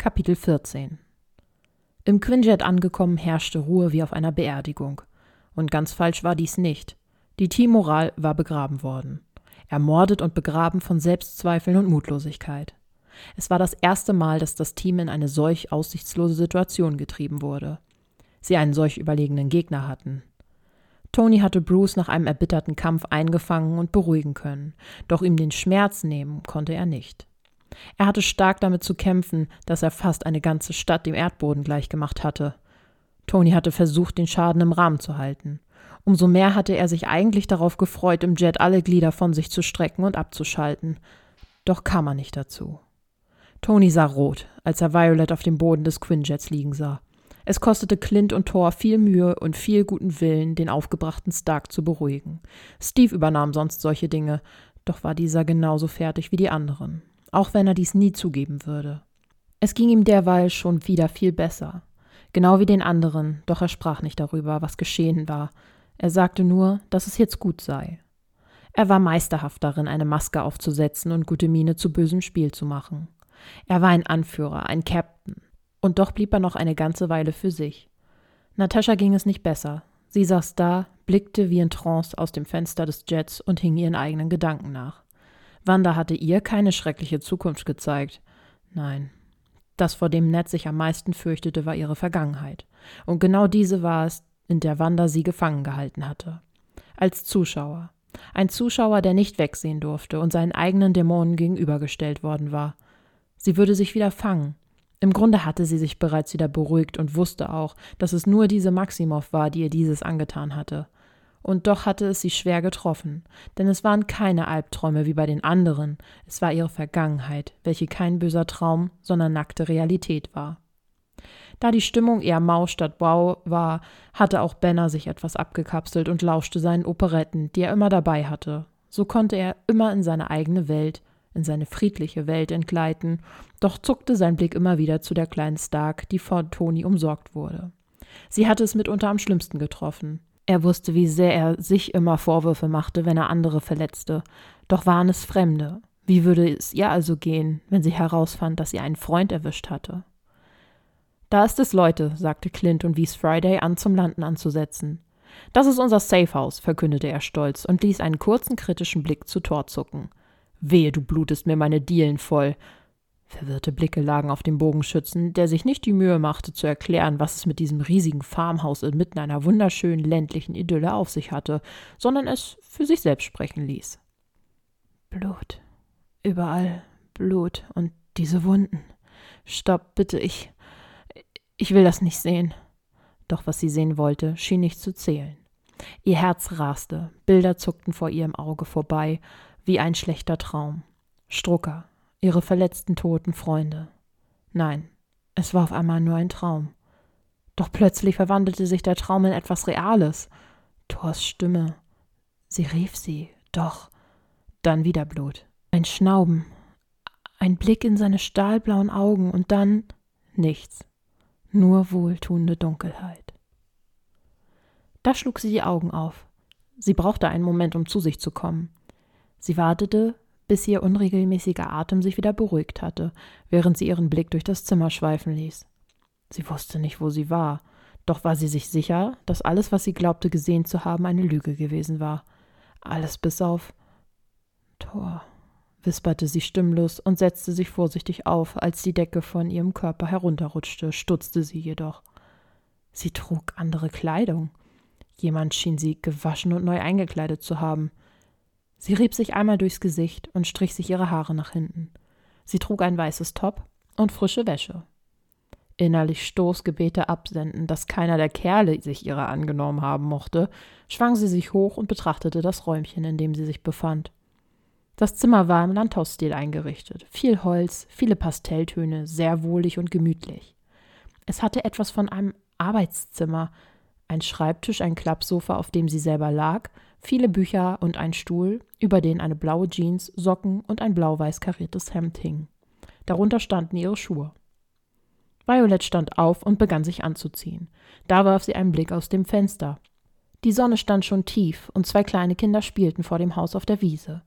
Kapitel 14 Im Quinjet angekommen herrschte Ruhe wie auf einer Beerdigung. Und ganz falsch war dies nicht. Die Teammoral war begraben worden. Ermordet und begraben von Selbstzweifeln und Mutlosigkeit. Es war das erste Mal, dass das Team in eine solch aussichtslose Situation getrieben wurde. Sie einen solch überlegenen Gegner hatten. Tony hatte Bruce nach einem erbitterten Kampf eingefangen und beruhigen können, doch ihm den Schmerz nehmen konnte er nicht. Er hatte stark damit zu kämpfen, dass er fast eine ganze Stadt dem Erdboden gleichgemacht hatte. Tony hatte versucht, den Schaden im Rahmen zu halten. Umso mehr hatte er sich eigentlich darauf gefreut, im Jet alle Glieder von sich zu strecken und abzuschalten. Doch kam er nicht dazu. Tony sah rot, als er Violet auf dem Boden des Quinjets liegen sah. Es kostete Clint und Thor viel Mühe und viel guten Willen, den aufgebrachten Stark zu beruhigen. Steve übernahm sonst solche Dinge, doch war dieser genauso fertig wie die anderen auch wenn er dies nie zugeben würde. Es ging ihm derweil schon wieder viel besser, genau wie den anderen, doch er sprach nicht darüber, was geschehen war. Er sagte nur, dass es jetzt gut sei. Er war meisterhaft darin, eine Maske aufzusetzen und gute Miene zu bösem Spiel zu machen. Er war ein Anführer, ein Captain. Und doch blieb er noch eine ganze Weile für sich. Natascha ging es nicht besser. Sie saß da, blickte wie in Trance aus dem Fenster des Jets und hing ihren eigenen Gedanken nach. Wanda hatte ihr keine schreckliche Zukunft gezeigt. Nein. Das, vor dem Ned sich am meisten fürchtete, war ihre Vergangenheit. Und genau diese war es, in der Wanda sie gefangen gehalten hatte. Als Zuschauer. Ein Zuschauer, der nicht wegsehen durfte und seinen eigenen Dämonen gegenübergestellt worden war. Sie würde sich wieder fangen. Im Grunde hatte sie sich bereits wieder beruhigt und wusste auch, dass es nur diese Maximov war, die ihr dieses angetan hatte. Und doch hatte es sie schwer getroffen, denn es waren keine Albträume wie bei den anderen, es war ihre Vergangenheit, welche kein böser Traum, sondern nackte Realität war. Da die Stimmung eher mau statt wow war, hatte auch Benner sich etwas abgekapselt und lauschte seinen Operetten, die er immer dabei hatte. So konnte er immer in seine eigene Welt, in seine friedliche Welt entgleiten, doch zuckte sein Blick immer wieder zu der kleinen Stark, die vor Toni umsorgt wurde. Sie hatte es mitunter am schlimmsten getroffen. Er wusste, wie sehr er sich immer Vorwürfe machte, wenn er andere verletzte. Doch waren es Fremde. Wie würde es ihr also gehen, wenn sie herausfand, dass sie einen Freund erwischt hatte? Da ist es, Leute, sagte Clint und wies Friday an, zum Landen anzusetzen. Das ist unser Safehouse, verkündete er stolz und ließ einen kurzen kritischen Blick zu Tor zucken. Wehe, du blutest mir meine Dielen voll. Verwirrte Blicke lagen auf dem Bogenschützen, der sich nicht die Mühe machte zu erklären, was es mit diesem riesigen Farmhaus inmitten einer wunderschönen ländlichen Idylle auf sich hatte, sondern es für sich selbst sprechen ließ. Blut. Überall Blut und diese Wunden. Stopp, bitte, ich. Ich will das nicht sehen. Doch was sie sehen wollte, schien nicht zu zählen. Ihr Herz raste, Bilder zuckten vor ihrem Auge vorbei, wie ein schlechter Traum. Strucker, ihre verletzten toten Freunde. Nein, es war auf einmal nur ein Traum. Doch plötzlich verwandelte sich der Traum in etwas Reales. Thors Stimme. Sie rief sie, doch dann wieder Blut. Ein Schnauben, ein Blick in seine stahlblauen Augen und dann nichts, nur wohltuende Dunkelheit. Da schlug sie die Augen auf. Sie brauchte einen Moment, um zu sich zu kommen. Sie wartete, bis ihr unregelmäßiger Atem sich wieder beruhigt hatte, während sie ihren Blick durch das Zimmer schweifen ließ. Sie wusste nicht, wo sie war, doch war sie sich sicher, dass alles, was sie glaubte gesehen zu haben, eine Lüge gewesen war. Alles bis auf Tor, wisperte sie stimmlos und setzte sich vorsichtig auf, als die Decke von ihrem Körper herunterrutschte, stutzte sie jedoch. Sie trug andere Kleidung. Jemand schien sie gewaschen und neu eingekleidet zu haben. Sie rieb sich einmal durchs Gesicht und strich sich ihre Haare nach hinten. Sie trug ein weißes Top und frische Wäsche. Innerlich Stoßgebete absenden, dass keiner der Kerle sich ihrer angenommen haben mochte, schwang sie sich hoch und betrachtete das Räumchen, in dem sie sich befand. Das Zimmer war im Landhausstil eingerichtet. Viel Holz, viele Pastelltöne, sehr wohlig und gemütlich. Es hatte etwas von einem Arbeitszimmer. Ein Schreibtisch, ein Klappsofa, auf dem sie selber lag, viele Bücher und ein Stuhl, über den eine blaue Jeans, Socken und ein blau-weiß kariertes Hemd hingen. Darunter standen ihre Schuhe. Violet stand auf und begann sich anzuziehen. Da warf sie einen Blick aus dem Fenster. Die Sonne stand schon tief und zwei kleine Kinder spielten vor dem Haus auf der Wiese.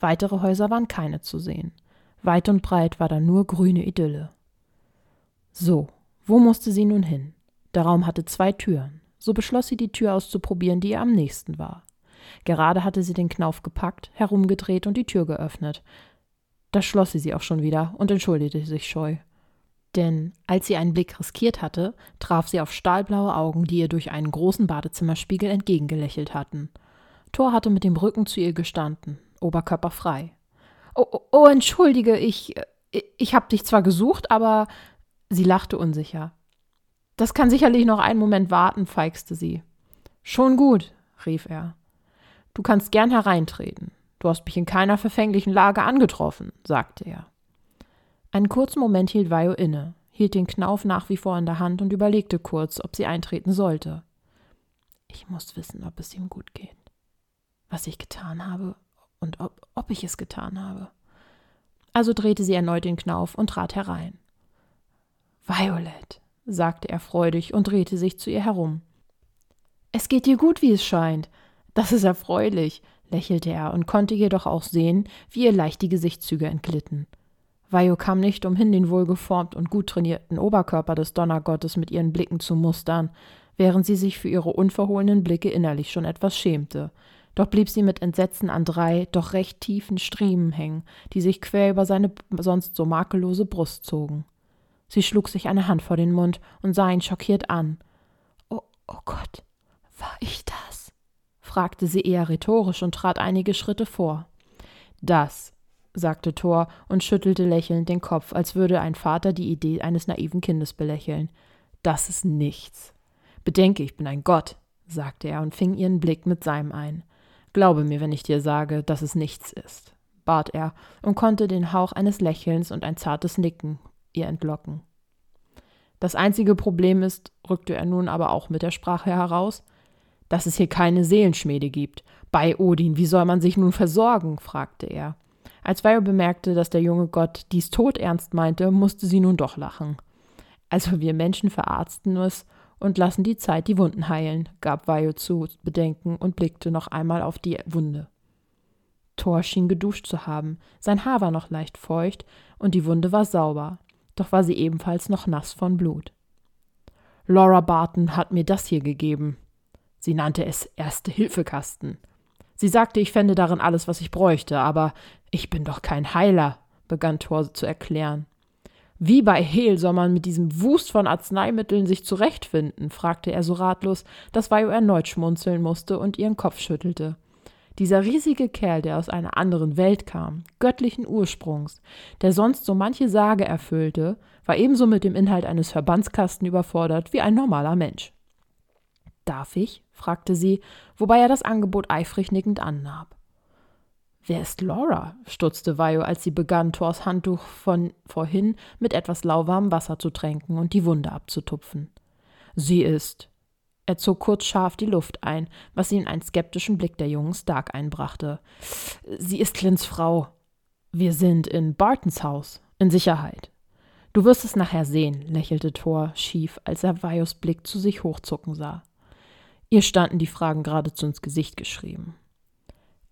Weitere Häuser waren keine zu sehen. Weit und breit war da nur grüne Idylle. So, wo musste sie nun hin? Der Raum hatte zwei Türen. So beschloss sie, die Tür auszuprobieren, die ihr am nächsten war. Gerade hatte sie den Knauf gepackt, herumgedreht und die Tür geöffnet. Da schloss sie sie auch schon wieder und entschuldigte sich scheu. Denn als sie einen Blick riskiert hatte, traf sie auf stahlblaue Augen, die ihr durch einen großen Badezimmerspiegel entgegengelächelt hatten. Thor hatte mit dem Rücken zu ihr gestanden, Oberkörper frei. Oh, oh, oh entschuldige, ich, ich hab dich zwar gesucht, aber sie lachte unsicher. Das kann sicherlich noch einen Moment warten, feixte sie. Schon gut, rief er. Du kannst gern hereintreten. Du hast mich in keiner verfänglichen Lage angetroffen, sagte er. Einen kurzen Moment hielt Vajo inne, hielt den Knauf nach wie vor in der Hand und überlegte kurz, ob sie eintreten sollte. Ich muss wissen, ob es ihm gut geht. Was ich getan habe und ob, ob ich es getan habe. Also drehte sie erneut den Knauf und trat herein. Violet, sagte er freudig und drehte sich zu ihr herum. Es geht dir gut, wie es scheint. Das ist erfreulich, lächelte er und konnte jedoch auch sehen, wie ihr leicht die Gesichtszüge entglitten. Vajo kam nicht umhin, den wohlgeformt und gut trainierten Oberkörper des Donnergottes mit ihren Blicken zu mustern, während sie sich für ihre unverhohlenen Blicke innerlich schon etwas schämte. Doch blieb sie mit Entsetzen an drei, doch recht tiefen Striemen hängen, die sich quer über seine sonst so makellose Brust zogen. Sie schlug sich eine Hand vor den Mund und sah ihn schockiert an. Oh, oh Gott, war ich das? fragte sie eher rhetorisch und trat einige Schritte vor. Das, sagte Thor und schüttelte lächelnd den Kopf, als würde ein Vater die Idee eines naiven Kindes belächeln. Das ist nichts. Bedenke, ich bin ein Gott, sagte er und fing ihren Blick mit seinem ein. Glaube mir, wenn ich dir sage, dass es nichts ist, bat er und konnte den Hauch eines Lächelns und ein zartes Nicken ihr entlocken. Das einzige Problem ist, rückte er nun aber auch mit der Sprache heraus, dass es hier keine Seelenschmiede gibt. Bei Odin, wie soll man sich nun versorgen? fragte er. Als Vajo bemerkte, dass der junge Gott dies todernst meinte, musste sie nun doch lachen. Also wir Menschen verarzten es und lassen die Zeit die Wunden heilen, gab Vajo zu bedenken und blickte noch einmal auf die Wunde. Thor schien geduscht zu haben, sein Haar war noch leicht feucht und die Wunde war sauber, doch war sie ebenfalls noch nass von Blut. Laura Barton hat mir das hier gegeben, Sie nannte es Erste-Hilfe-Kasten. Sie sagte, ich fände darin alles, was ich bräuchte, aber ich bin doch kein Heiler, begann Thor zu erklären. Wie bei Hehl soll man mit diesem Wust von Arzneimitteln sich zurechtfinden? fragte er so ratlos, dass Vajo erneut schmunzeln musste und ihren Kopf schüttelte. Dieser riesige Kerl, der aus einer anderen Welt kam, göttlichen Ursprungs, der sonst so manche Sage erfüllte, war ebenso mit dem Inhalt eines Verbandskasten überfordert wie ein normaler Mensch. Darf ich? fragte sie, wobei er das Angebot eifrig nickend annahm. Wer ist Laura? stutzte Vajo, als sie begann, Thors Handtuch von vorhin mit etwas lauwarmem Wasser zu tränken und die Wunde abzutupfen. Sie ist. Er zog kurz scharf die Luft ein, was ihn einen skeptischen Blick der jungen Stark einbrachte. Sie ist Clint's Frau. Wir sind in Bartons Haus, in Sicherheit. Du wirst es nachher sehen, lächelte Thor schief, als er Vajos Blick zu sich hochzucken sah. Ihr standen die Fragen geradezu ins Gesicht geschrieben.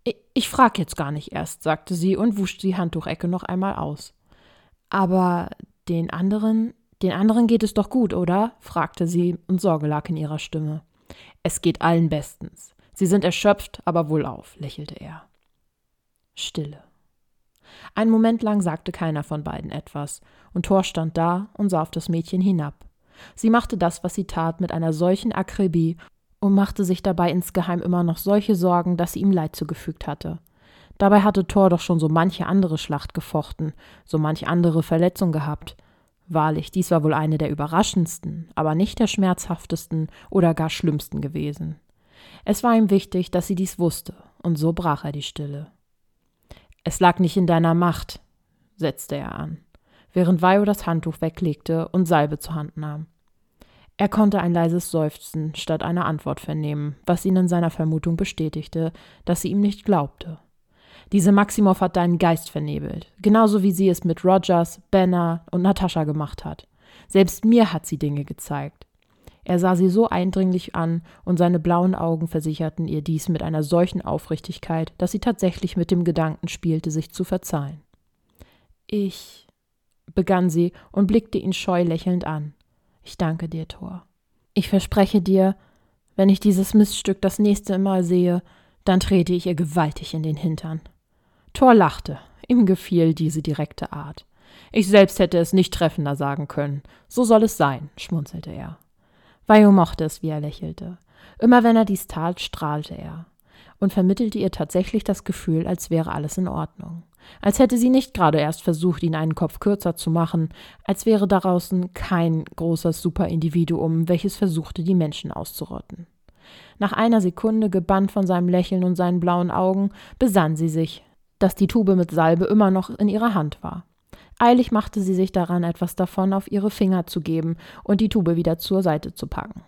Ich, ich frag jetzt gar nicht erst, sagte sie und wusch die Handtuchecke noch einmal aus. Aber den anderen, den anderen geht es doch gut, oder? fragte sie, und Sorge lag in ihrer Stimme. Es geht allen bestens. Sie sind erschöpft, aber wohlauf, lächelte er. Stille. Einen Moment lang sagte keiner von beiden etwas, und Thor stand da und sah auf das Mädchen hinab. Sie machte das, was sie tat, mit einer solchen Akribie und machte sich dabei insgeheim immer noch solche Sorgen, dass sie ihm Leid zugefügt hatte. Dabei hatte Thor doch schon so manche andere Schlacht gefochten, so manch andere Verletzung gehabt. Wahrlich, dies war wohl eine der überraschendsten, aber nicht der schmerzhaftesten oder gar schlimmsten gewesen. Es war ihm wichtig, dass sie dies wusste, und so brach er die Stille. Es lag nicht in deiner Macht, setzte er an, während Vajo das Handtuch weglegte und Salbe zur Hand nahm. Er konnte ein leises Seufzen statt einer Antwort vernehmen, was ihn in seiner Vermutung bestätigte, dass sie ihm nicht glaubte. Diese Maximov hat deinen Geist vernebelt, genauso wie sie es mit Rogers, Banner und Natascha gemacht hat. Selbst mir hat sie Dinge gezeigt. Er sah sie so eindringlich an, und seine blauen Augen versicherten ihr dies mit einer solchen Aufrichtigkeit, dass sie tatsächlich mit dem Gedanken spielte, sich zu verzeihen. Ich begann sie und blickte ihn scheu lächelnd an. Ich danke dir, Thor. Ich verspreche dir, wenn ich dieses Miststück das nächste Mal sehe, dann trete ich ihr gewaltig in den Hintern. Thor lachte. Ihm gefiel diese direkte Art. Ich selbst hätte es nicht treffender sagen können. So soll es sein, schmunzelte er. Vajo mochte es, wie er lächelte. Immer wenn er dies tat, strahlte er und vermittelte ihr tatsächlich das Gefühl, als wäre alles in Ordnung. Als hätte sie nicht gerade erst versucht, ihn einen Kopf kürzer zu machen, als wäre draußen kein großes Superindividuum, welches versuchte, die Menschen auszurotten. Nach einer Sekunde, gebannt von seinem Lächeln und seinen blauen Augen, besann sie sich, dass die Tube mit Salbe immer noch in ihrer Hand war. Eilig machte sie sich daran, etwas davon auf ihre Finger zu geben und die Tube wieder zur Seite zu packen.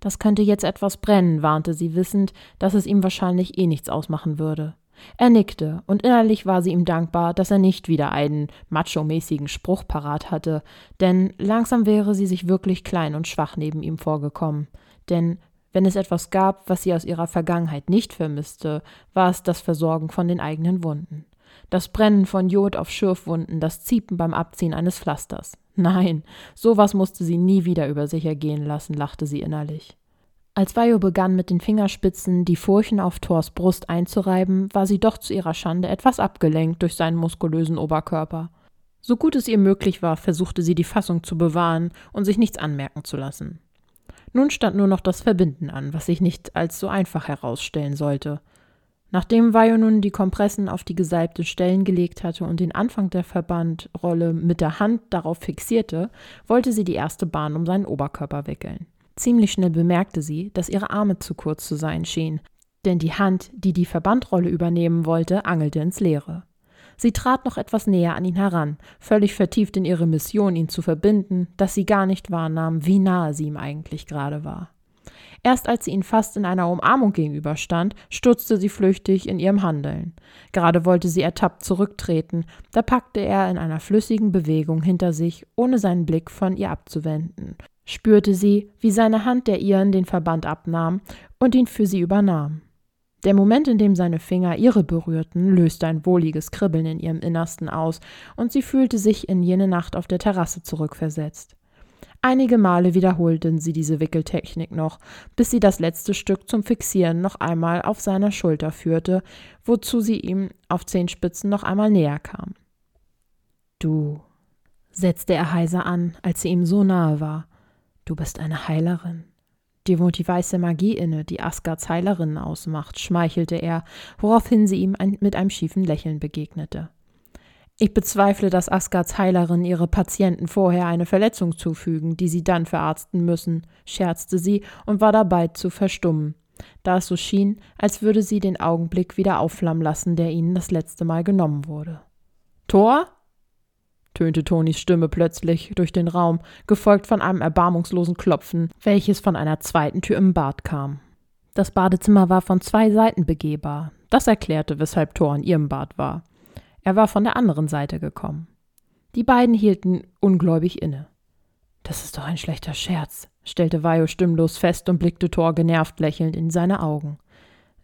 Das könnte jetzt etwas brennen, warnte sie wissend, dass es ihm wahrscheinlich eh nichts ausmachen würde. Er nickte, und innerlich war sie ihm dankbar, dass er nicht wieder einen macho-mäßigen Spruch parat hatte, denn langsam wäre sie sich wirklich klein und schwach neben ihm vorgekommen. Denn wenn es etwas gab, was sie aus ihrer Vergangenheit nicht vermisste, war es das Versorgen von den eigenen Wunden. Das Brennen von Jod auf Schürfwunden, das Ziepen beim Abziehen eines Pflasters. Nein, sowas musste sie nie wieder über sich ergehen lassen, lachte sie innerlich. Als Vajo begann, mit den Fingerspitzen die Furchen auf Thors Brust einzureiben, war sie doch zu ihrer Schande etwas abgelenkt durch seinen muskulösen Oberkörper. So gut es ihr möglich war, versuchte sie die Fassung zu bewahren und sich nichts anmerken zu lassen. Nun stand nur noch das Verbinden an, was sich nicht als so einfach herausstellen sollte. Nachdem Vajo nun die Kompressen auf die gesalbte Stellen gelegt hatte und den Anfang der Verbandrolle mit der Hand darauf fixierte, wollte sie die erste Bahn um seinen Oberkörper wickeln. Ziemlich schnell bemerkte sie, dass ihre Arme zu kurz zu sein schienen, denn die Hand, die die Verbandrolle übernehmen wollte, angelte ins Leere. Sie trat noch etwas näher an ihn heran, völlig vertieft in ihre Mission, ihn zu verbinden, dass sie gar nicht wahrnahm, wie nahe sie ihm eigentlich gerade war. Erst als sie ihn fast in einer Umarmung gegenüberstand, stutzte sie flüchtig in ihrem Handeln. Gerade wollte sie ertappt zurücktreten, da packte er in einer flüssigen Bewegung hinter sich, ohne seinen Blick von ihr abzuwenden. Spürte sie, wie seine Hand der ihren den Verband abnahm und ihn für sie übernahm. Der Moment, in dem seine Finger ihre berührten, löste ein wohliges Kribbeln in ihrem Innersten aus, und sie fühlte sich in jene Nacht auf der Terrasse zurückversetzt. Einige Male wiederholten sie diese Wickeltechnik noch, bis sie das letzte Stück zum Fixieren noch einmal auf seiner Schulter führte, wozu sie ihm auf Zehenspitzen noch einmal näher kam. Du, setzte er heiser an, als sie ihm so nahe war. Du bist eine Heilerin. Dir wohnt die weiße Magie inne, die Asgards Heilerinnen ausmacht, schmeichelte er, woraufhin sie ihm ein, mit einem schiefen Lächeln begegnete. Ich bezweifle, dass Asgards Heilerinnen ihre Patienten vorher eine Verletzung zufügen, die sie dann verarzten müssen, scherzte sie und war dabei zu verstummen, da es so schien, als würde sie den Augenblick wieder aufflammen lassen, der ihnen das letzte Mal genommen wurde. Tor? Tönte Tonis Stimme plötzlich durch den Raum, gefolgt von einem erbarmungslosen Klopfen, welches von einer zweiten Tür im Bad kam. Das Badezimmer war von zwei Seiten begehbar. Das erklärte, weshalb Thor in ihrem Bad war. Er war von der anderen Seite gekommen. Die beiden hielten ungläubig inne. Das ist doch ein schlechter Scherz, stellte Vajo stimmlos fest und blickte Thor genervt lächelnd in seine Augen.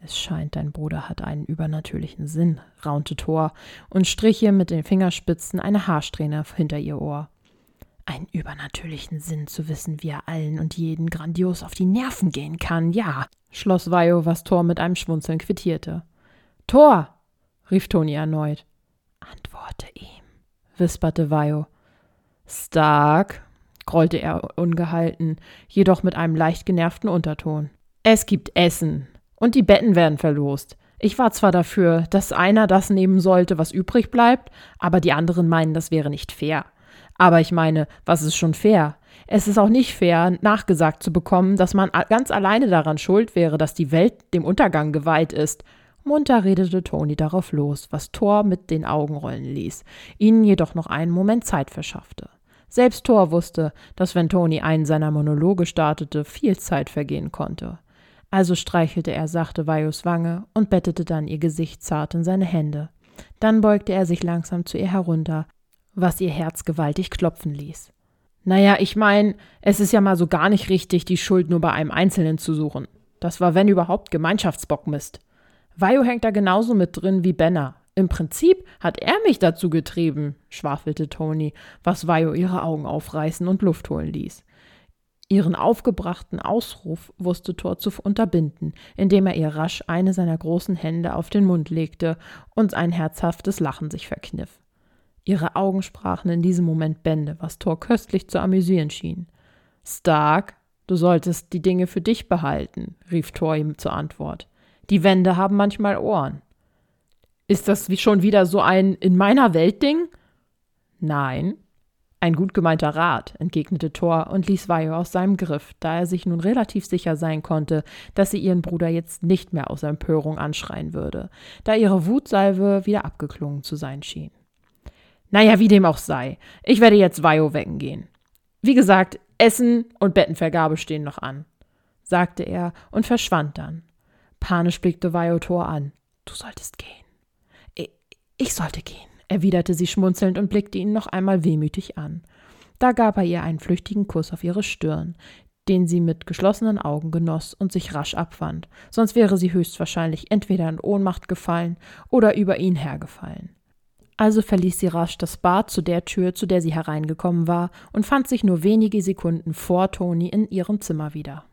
Es scheint, dein Bruder hat einen übernatürlichen Sinn, raunte Thor und strich ihr mit den Fingerspitzen eine Haarsträhne hinter ihr Ohr. Einen übernatürlichen Sinn zu wissen, wie er allen und jeden grandios auf die Nerven gehen kann, ja, schloss Vajo, was Thor mit einem Schmunzeln quittierte. Thor! rief Toni erneut. Antworte ihm, wisperte Vajo. Stark, grollte er ungehalten, jedoch mit einem leicht genervten Unterton. Es gibt Essen und die Betten werden verlost. Ich war zwar dafür, dass einer das nehmen sollte, was übrig bleibt, aber die anderen meinen, das wäre nicht fair. Aber ich meine, was ist schon fair? Es ist auch nicht fair, nachgesagt zu bekommen, dass man ganz alleine daran schuld wäre, dass die Welt dem Untergang geweiht ist. Munter redete Toni darauf los, was Thor mit den Augen rollen ließ, ihnen jedoch noch einen Moment Zeit verschaffte. Selbst Thor wusste, dass wenn Toni einen seiner Monologe startete, viel Zeit vergehen konnte. Also streichelte er sachte Vajos Wange und bettete dann ihr Gesicht zart in seine Hände. Dann beugte er sich langsam zu ihr herunter, was ihr Herz gewaltig klopfen ließ. Naja, ich mein, es ist ja mal so gar nicht richtig, die Schuld nur bei einem Einzelnen zu suchen. Das war, wenn überhaupt, Gemeinschaftsbockmist. Vajo hängt da genauso mit drin wie Benner. Im Prinzip hat er mich dazu getrieben, schwafelte Toni, was Vio ihre Augen aufreißen und Luft holen ließ. Ihren aufgebrachten Ausruf wusste Thor zu unterbinden, indem er ihr rasch eine seiner großen Hände auf den Mund legte und ein herzhaftes Lachen sich verkniff. Ihre Augen sprachen in diesem Moment Bände, was Thor köstlich zu amüsieren schien. Stark, du solltest die Dinge für dich behalten, rief Thor ihm zur Antwort. Die Wände haben manchmal Ohren. Ist das schon wieder so ein in meiner Welt Ding? Nein. Ein gut gemeinter Rat, entgegnete Thor und ließ Vajo aus seinem Griff, da er sich nun relativ sicher sein konnte, dass sie ihren Bruder jetzt nicht mehr aus Empörung anschreien würde, da ihre Wutsalve wieder abgeklungen zu sein schien. Naja, wie dem auch sei. Ich werde jetzt Vajo wecken gehen. Wie gesagt, Essen und Bettenvergabe stehen noch an, sagte er und verschwand dann. Panisch blickte Vajo Thor an. Du solltest gehen. Ich sollte gehen, erwiderte sie schmunzelnd und blickte ihn noch einmal wehmütig an. Da gab er ihr einen flüchtigen Kuss auf ihre Stirn, den sie mit geschlossenen Augen genoss und sich rasch abwand, sonst wäre sie höchstwahrscheinlich entweder in Ohnmacht gefallen oder über ihn hergefallen. Also verließ sie rasch das Bad zu der Tür, zu der sie hereingekommen war, und fand sich nur wenige Sekunden vor Toni in ihrem Zimmer wieder.